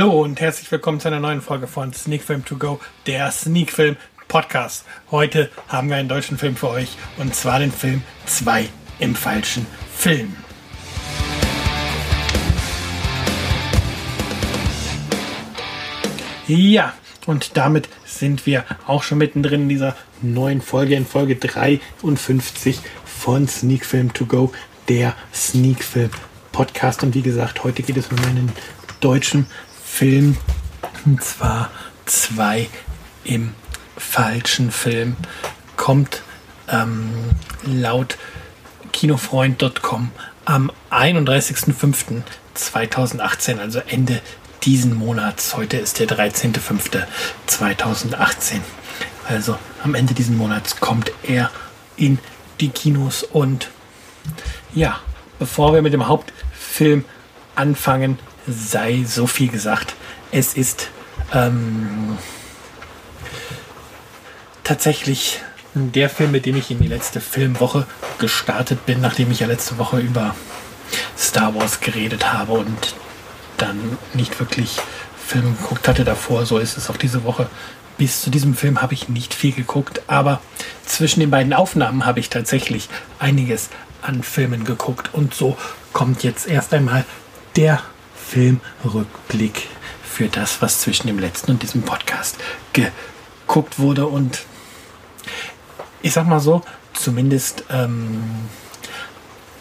Hallo und herzlich willkommen zu einer neuen Folge von Sneak Film To Go, der Sneak Film Podcast. Heute haben wir einen deutschen Film für euch und zwar den Film 2 im falschen Film. Ja, und damit sind wir auch schon mittendrin in dieser neuen Folge, in Folge 53 von Sneak Film To Go, der Sneak Film Podcast. Und wie gesagt, heute geht es um einen deutschen Film, und zwar zwei im falschen Film, kommt ähm, laut kinofreund.com am 31.05.2018, also Ende diesen Monats. Heute ist der 13.05.2018. Also am Ende diesen Monats kommt er in die Kinos und ja, bevor wir mit dem Hauptfilm anfangen, sei so viel gesagt. Es ist ähm, tatsächlich der Film, mit dem ich in die letzte Filmwoche gestartet bin, nachdem ich ja letzte Woche über Star Wars geredet habe und dann nicht wirklich Filme geguckt hatte davor. So ist es auch diese Woche. Bis zu diesem Film habe ich nicht viel geguckt, aber zwischen den beiden Aufnahmen habe ich tatsächlich einiges an Filmen geguckt und so kommt jetzt erst einmal der Filmrückblick für das, was zwischen dem letzten und diesem Podcast geguckt wurde. Und ich sag mal so, zumindest ähm,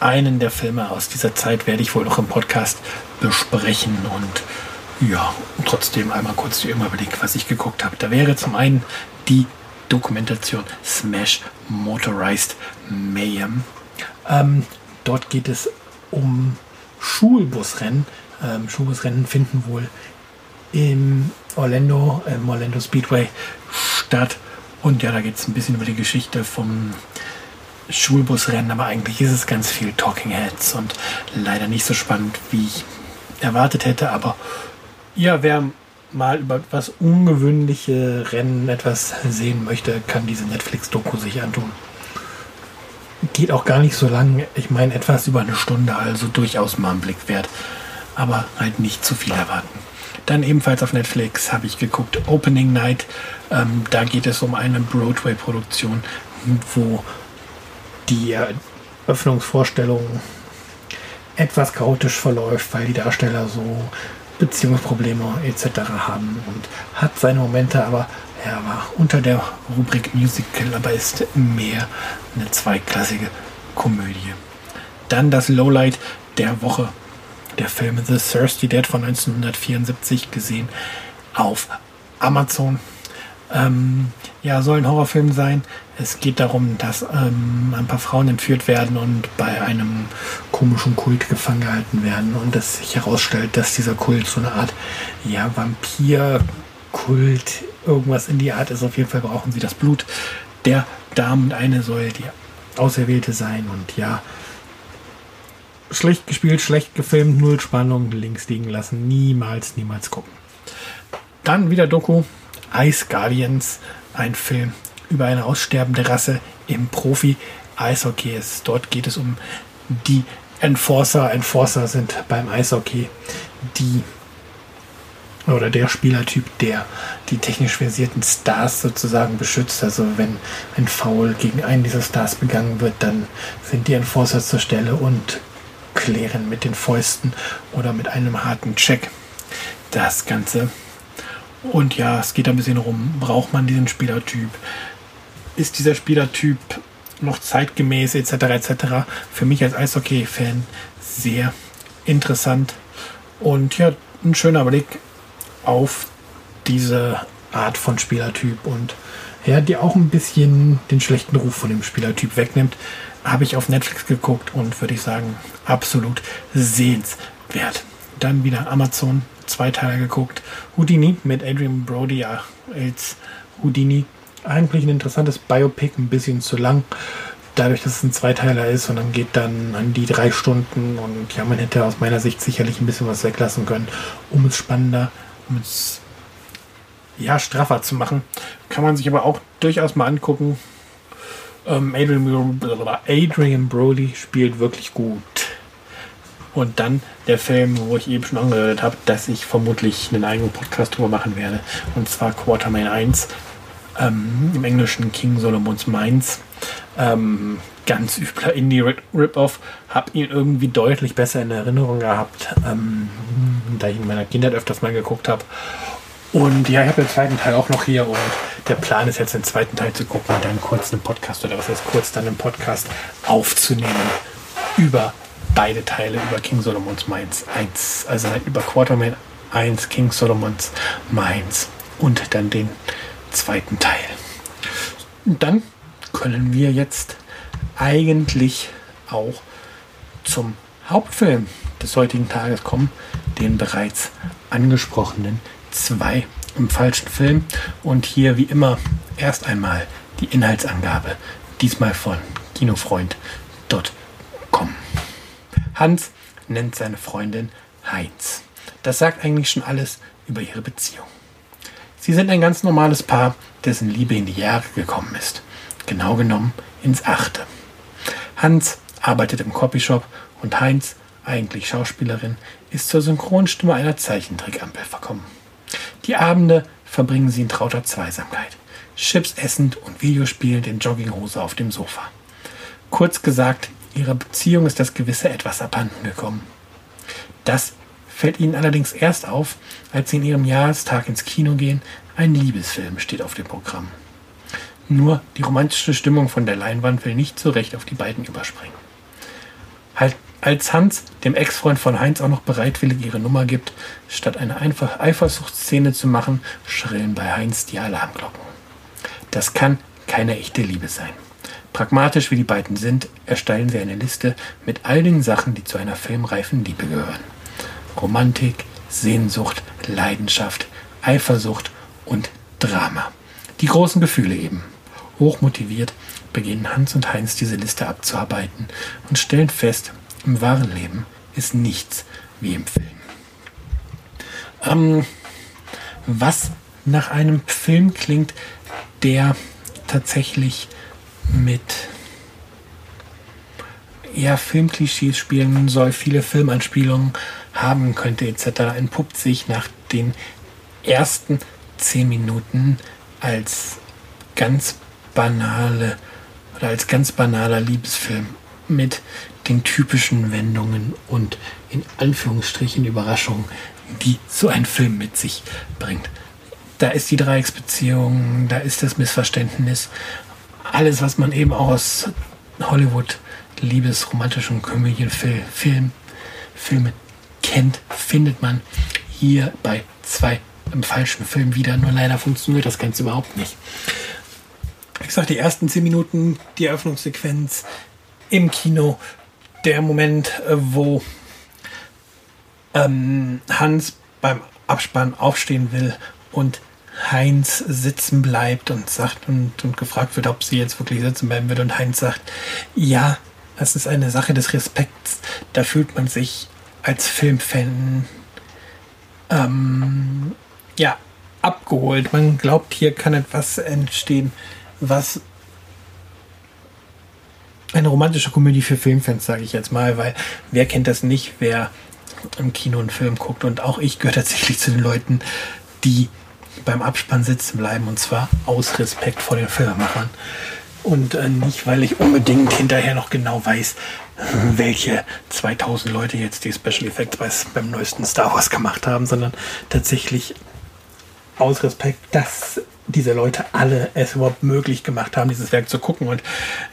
einen der Filme aus dieser Zeit werde ich wohl noch im Podcast besprechen und ja, trotzdem einmal kurz die Überblick, was ich geguckt habe. Da wäre zum einen die Dokumentation Smash Motorized Mayhem. Ähm, dort geht es um Schulbusrennen ähm, Schulbusrennen finden wohl im Orlando, im Orlando Speedway statt. Und ja, da geht es ein bisschen über die Geschichte vom Schulbusrennen, aber eigentlich ist es ganz viel Talking Heads und leider nicht so spannend, wie ich erwartet hätte. Aber ja, wer mal über was ungewöhnliche Rennen etwas sehen möchte, kann diese Netflix-Doku sich antun. Geht auch gar nicht so lang. Ich meine, etwas über eine Stunde, also durchaus mal einen Blick wert aber halt nicht zu viel erwarten. Dann ebenfalls auf Netflix habe ich geguckt Opening Night. Ähm, da geht es um eine Broadway-Produktion, wo die Öffnungsvorstellung etwas chaotisch verläuft, weil die Darsteller so Beziehungsprobleme etc. haben und hat seine Momente, aber er war unter der Rubrik Musical, aber ist mehr eine zweiklassige Komödie. Dann das Lowlight der Woche der Film The Thirsty Dead von 1974 gesehen auf Amazon. Ähm, ja, soll ein Horrorfilm sein. Es geht darum, dass ähm, ein paar Frauen entführt werden und bei einem komischen Kult gefangen gehalten werden und es sich herausstellt, dass dieser Kult so eine Art ja, Vampir-Kult, irgendwas in die Art ist. Auf jeden Fall brauchen sie das Blut der Damen eine soll die Auserwählte sein und ja, schlecht gespielt, schlecht gefilmt, null Spannung, links liegen lassen, niemals, niemals gucken. Dann wieder Doku, Ice Guardians, ein Film über eine aussterbende Rasse im Profi-Eishockey. Dort geht es um die Enforcer. Enforcer sind beim Eishockey die oder der Spielertyp, der die technisch versierten Stars sozusagen beschützt. Also wenn ein Foul gegen einen dieser Stars begangen wird, dann sind die Enforcer zur Stelle und klären mit den Fäusten oder mit einem harten Check. Das Ganze. Und ja, es geht ein bisschen rum, braucht man diesen Spielertyp? Ist dieser Spielertyp noch zeitgemäß etc. etc. Für mich als Eishockey-Fan sehr interessant und ja, ein schöner Blick auf diese Art von Spielertyp und ja, die auch ein bisschen den schlechten Ruf von dem Spielertyp wegnimmt habe ich auf Netflix geguckt und würde ich sagen, absolut sehenswert. Dann wieder Amazon, zwei Teile geguckt. Houdini mit Adrian Brody ja, als Houdini. Eigentlich ein interessantes Biopic, ein bisschen zu lang. Dadurch, dass es ein Zweiteiler ist und dann geht dann an die drei Stunden und ja, man hätte aus meiner Sicht sicherlich ein bisschen was weglassen können, um es spannender, um es ja, straffer zu machen. Kann man sich aber auch durchaus mal angucken. Ähm, Adrian, Adrian Brody spielt wirklich gut. Und dann der Film, wo ich eben schon angehört habe, dass ich vermutlich einen eigenen Podcast drüber machen werde. Und zwar Quartermain 1, ähm, im Englischen King Solomons Mines. Ähm, ganz übler Indie-Rip-Off. Hab ihn irgendwie deutlich besser in Erinnerung gehabt, ähm, da ich in meiner Kindheit öfters mal geguckt habe. Und ja, ich habe den zweiten Teil auch noch hier und der Plan ist jetzt den zweiten Teil zu gucken und dann kurz einen Podcast oder was heißt kurz dann einen Podcast aufzunehmen über beide Teile über King Solomons Mines 1, also über Quartermain 1, King Solomons Mines und dann den zweiten Teil. Und dann können wir jetzt eigentlich auch zum Hauptfilm des heutigen Tages kommen, den bereits angesprochenen zwei im falschen Film. Und hier wie immer erst einmal die Inhaltsangabe, diesmal von kinofreund.com. Hans nennt seine Freundin Heinz. Das sagt eigentlich schon alles über ihre Beziehung. Sie sind ein ganz normales Paar, dessen Liebe in die Jahre gekommen ist. Genau genommen ins Achte. Hans arbeitet im Copyshop und Heinz, eigentlich Schauspielerin, ist zur Synchronstimme einer Zeichentrickampel verkommen. Die Abende verbringen sie in trauter Zweisamkeit, Chips essend und Videospielend in Jogginghose auf dem Sofa. Kurz gesagt, ihrer Beziehung ist das gewisse Etwas abhanden gekommen. Das fällt ihnen allerdings erst auf, als sie in ihrem Jahrestag ins Kino gehen. Ein Liebesfilm steht auf dem Programm. Nur die romantische Stimmung von der Leinwand will nicht so recht auf die beiden überspringen. Halt, als Hans dem Ex-Freund von Heinz auch noch bereitwillig ihre Nummer gibt, statt eine einfach Eifersuchtsszene zu machen, schrillen bei Heinz die Alarmglocken. Das kann keine echte Liebe sein. Pragmatisch wie die beiden sind, erstellen sie eine Liste mit all den Sachen, die zu einer filmreifen Liebe gehören. Romantik, Sehnsucht, Leidenschaft, Eifersucht und Drama. Die großen Gefühle eben. Hochmotiviert beginnen Hans und Heinz diese Liste abzuarbeiten und stellen fest, im wahren Leben ist nichts wie im Film. Ähm, was nach einem Film klingt, der tatsächlich mit ja, Filmklischees spielen soll, viele Filmanspielungen haben könnte etc., entpuppt sich nach den ersten zehn Minuten als ganz banale oder als ganz banaler Liebesfilm mit den typischen Wendungen und in Anführungsstrichen Überraschungen, die so ein Film mit sich bringt. Da ist die Dreiecksbeziehung, da ist das Missverständnis, alles, was man eben aus Hollywood Liebes, romantischen Komödienfilm, Filme kennt, findet man hier bei zwei im falschen Film wieder. Nur leider funktioniert das Ganze überhaupt nicht. Wie gesagt, die ersten zehn Minuten, die Eröffnungssequenz im Kino, der Moment, äh, wo ähm, Hans beim Abspann aufstehen will und Heinz sitzen bleibt und sagt und, und gefragt wird, ob sie jetzt wirklich sitzen bleiben wird und Heinz sagt, ja, es ist eine Sache des Respekts. Da fühlt man sich als Filmfan ähm, ja, abgeholt. Man glaubt, hier kann etwas entstehen, was eine romantische Komödie für Filmfans, sage ich jetzt mal, weil wer kennt das nicht, wer im Kino einen Film guckt und auch ich gehöre tatsächlich zu den Leuten, die beim Abspann sitzen bleiben und zwar aus Respekt vor den Filmemachern und äh, nicht, weil ich unbedingt hinterher noch genau weiß, welche 2000 Leute jetzt die Special Effects bei, beim neuesten Star Wars gemacht haben, sondern tatsächlich aus Respekt, dass diese Leute alle es überhaupt möglich gemacht haben, dieses Werk zu gucken. Und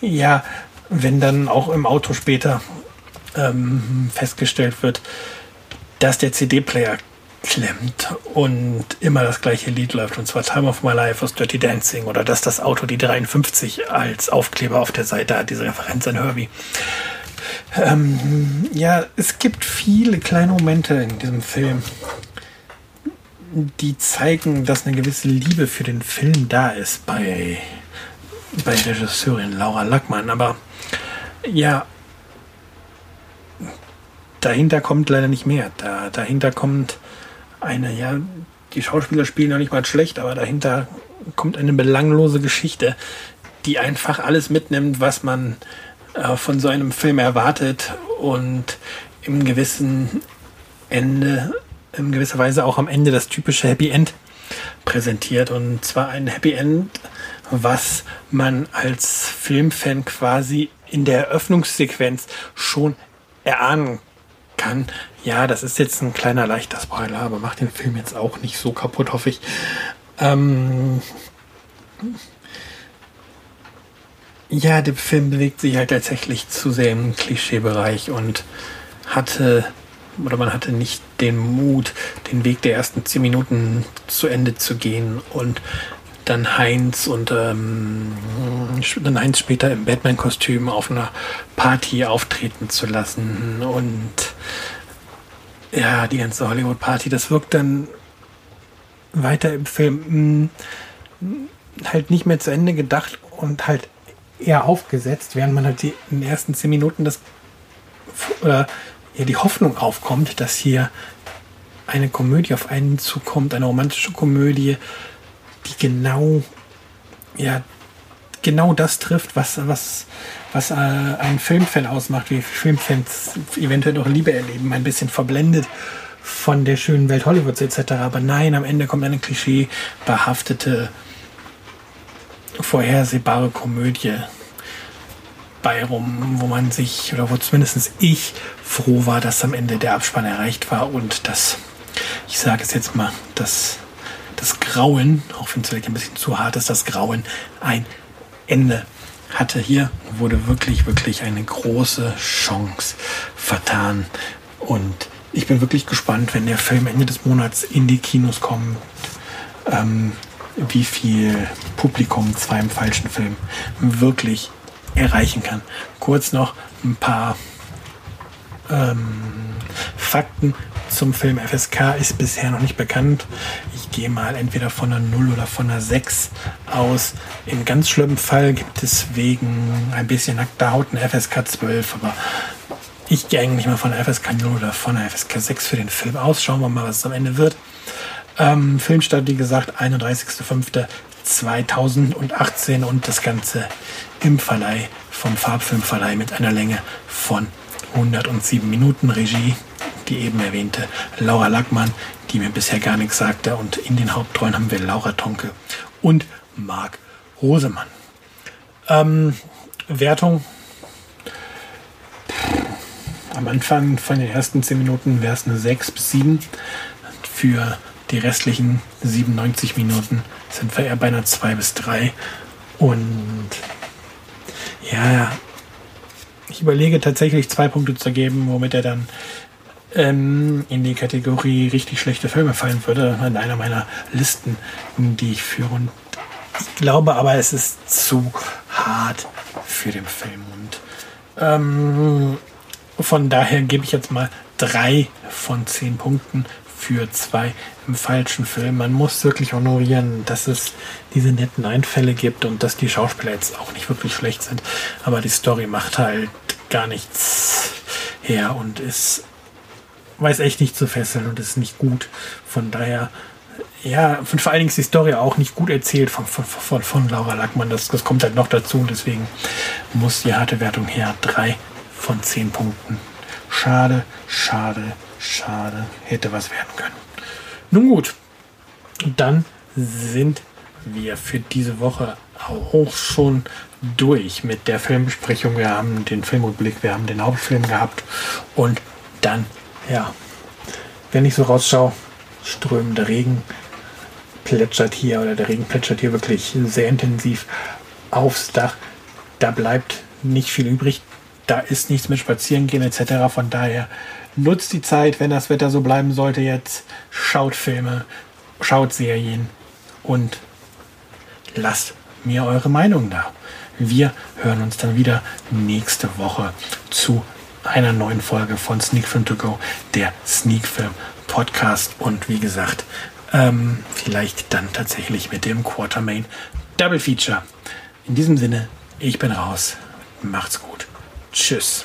ja, wenn dann auch im Auto später ähm, festgestellt wird, dass der CD-Player klemmt und immer das gleiche Lied läuft, und zwar Time of My Life aus Dirty Dancing oder dass das Auto die 53 als Aufkleber auf der Seite hat, diese Referenz an Herbie. Ähm, ja, es gibt viele kleine Momente in diesem Film, die zeigen, dass eine gewisse Liebe für den Film da ist bei, bei Regisseurin Laura Lackmann. Aber ja, dahinter kommt leider nicht mehr. Da, dahinter kommt eine, ja, die Schauspieler spielen noch nicht mal schlecht, aber dahinter kommt eine belanglose Geschichte, die einfach alles mitnimmt, was man äh, von so einem Film erwartet und im gewissen Ende, in gewisser Weise auch am Ende das typische Happy End präsentiert. Und zwar ein Happy End, was man als Filmfan quasi in der Eröffnungssequenz schon erahnen kann. Ja, das ist jetzt ein kleiner leichter Spoiler, aber macht den Film jetzt auch nicht so kaputt, hoffe ich. Ähm ja, der Film bewegt sich halt tatsächlich zu sehr im Klischeebereich und hatte oder man hatte nicht den Mut, den Weg der ersten zehn Minuten zu Ende zu gehen und dann Heinz und ähm, dann Heinz später im Batman-Kostüm auf einer Party auftreten zu lassen. Und ja, die ganze Hollywood-Party, das wirkt dann weiter im Film mh, hm, halt nicht mehr zu Ende gedacht und halt eher aufgesetzt, während man halt die, in den ersten zehn Minuten das oder ja, die Hoffnung aufkommt, dass hier eine Komödie auf einen zukommt, eine romantische Komödie, die genau, ja, genau das trifft, was, was, was äh, ein Filmfan ausmacht, wie Filmfans eventuell auch Liebe erleben, ein bisschen verblendet von der schönen Welt Hollywoods etc. Aber nein, am Ende kommt eine klischeebehaftete, vorhersehbare Komödie bei rum, wo man sich, oder wo zumindest ich froh war, dass am Ende der Abspann erreicht war und dass, ich sage es jetzt mal, dass das Grauen, auch wenn es vielleicht ein bisschen zu hart ist, das Grauen ein Ende hatte. Hier wurde wirklich, wirklich eine große Chance vertan. Und ich bin wirklich gespannt, wenn der Film Ende des Monats in die Kinos kommt, ähm, wie viel Publikum zwei im falschen Film wirklich erreichen kann. Kurz noch ein paar ähm, Fakten zum Film FSK ist bisher noch nicht bekannt. Ich gehe mal entweder von einer 0 oder von einer 6 aus. Im ganz schlimmen Fall gibt es wegen ein bisschen nackter Haut eine FSK 12, aber ich gehe eigentlich mal von einer FSK 0 oder von einer FSK 6 für den Film aus. Schauen wir mal, was es am Ende wird. Ähm, Filmstart, wie gesagt, 31.05.2018 und das Ganze im Verleih vom Farbfilmverleih mit einer Länge von 107 Minuten Regie, die eben erwähnte Laura Lackmann, die mir bisher gar nichts sagte. Und in den Hauptrollen haben wir Laura Tonke und Marc Rosemann. Ähm, Wertung. Am Anfang von den ersten 10 Minuten wäre es eine 6 bis 7. Für die restlichen 97 Minuten sind wir eher bei einer 2 bis 3. Und ja, ich überlege tatsächlich zwei Punkte zu geben, womit er dann ähm, in die Kategorie richtig schlechte Filme fallen würde, in einer meiner Listen, die ich führe. Und ich glaube aber, es ist zu hart für den Film. Und ähm, von daher gebe ich jetzt mal drei von zehn Punkten für zwei im falschen Film. Man muss wirklich honorieren, dass es diese netten Einfälle gibt und dass die Schauspieler jetzt auch nicht wirklich schlecht sind. Aber die Story macht halt gar nichts her und ist weiß echt nicht zu fesseln und ist nicht gut. Von daher, ja, und vor allen Dingen ist die Story auch nicht gut erzählt von, von, von, von Laura Lackmann. Das, das kommt halt noch dazu deswegen muss die harte Wertung her. Drei von zehn Punkten. Schade, schade, schade. Hätte was werden können. Nun gut, dann sind wir für diese Woche auch schon durch mit der Filmbesprechung. Wir haben den Filmrückblick, wir haben den Hauptfilm gehabt und dann, ja, wenn ich so rausschaue, strömender Regen plätschert hier oder der Regen plätschert hier wirklich sehr intensiv aufs Dach. Da bleibt nicht viel übrig. Da ist nichts mit Spazierengehen etc. Von daher nutzt die Zeit, wenn das Wetter so bleiben sollte jetzt. Schaut Filme, schaut Serien und lasst mir eure Meinung da. Wir hören uns dann wieder nächste Woche zu einer neuen Folge von Sneak Film To Go, der Sneak Film Podcast. Und wie gesagt, ähm, vielleicht dann tatsächlich mit dem Quartermain Double Feature. In diesem Sinne, ich bin raus. Macht's gut. Tschüss.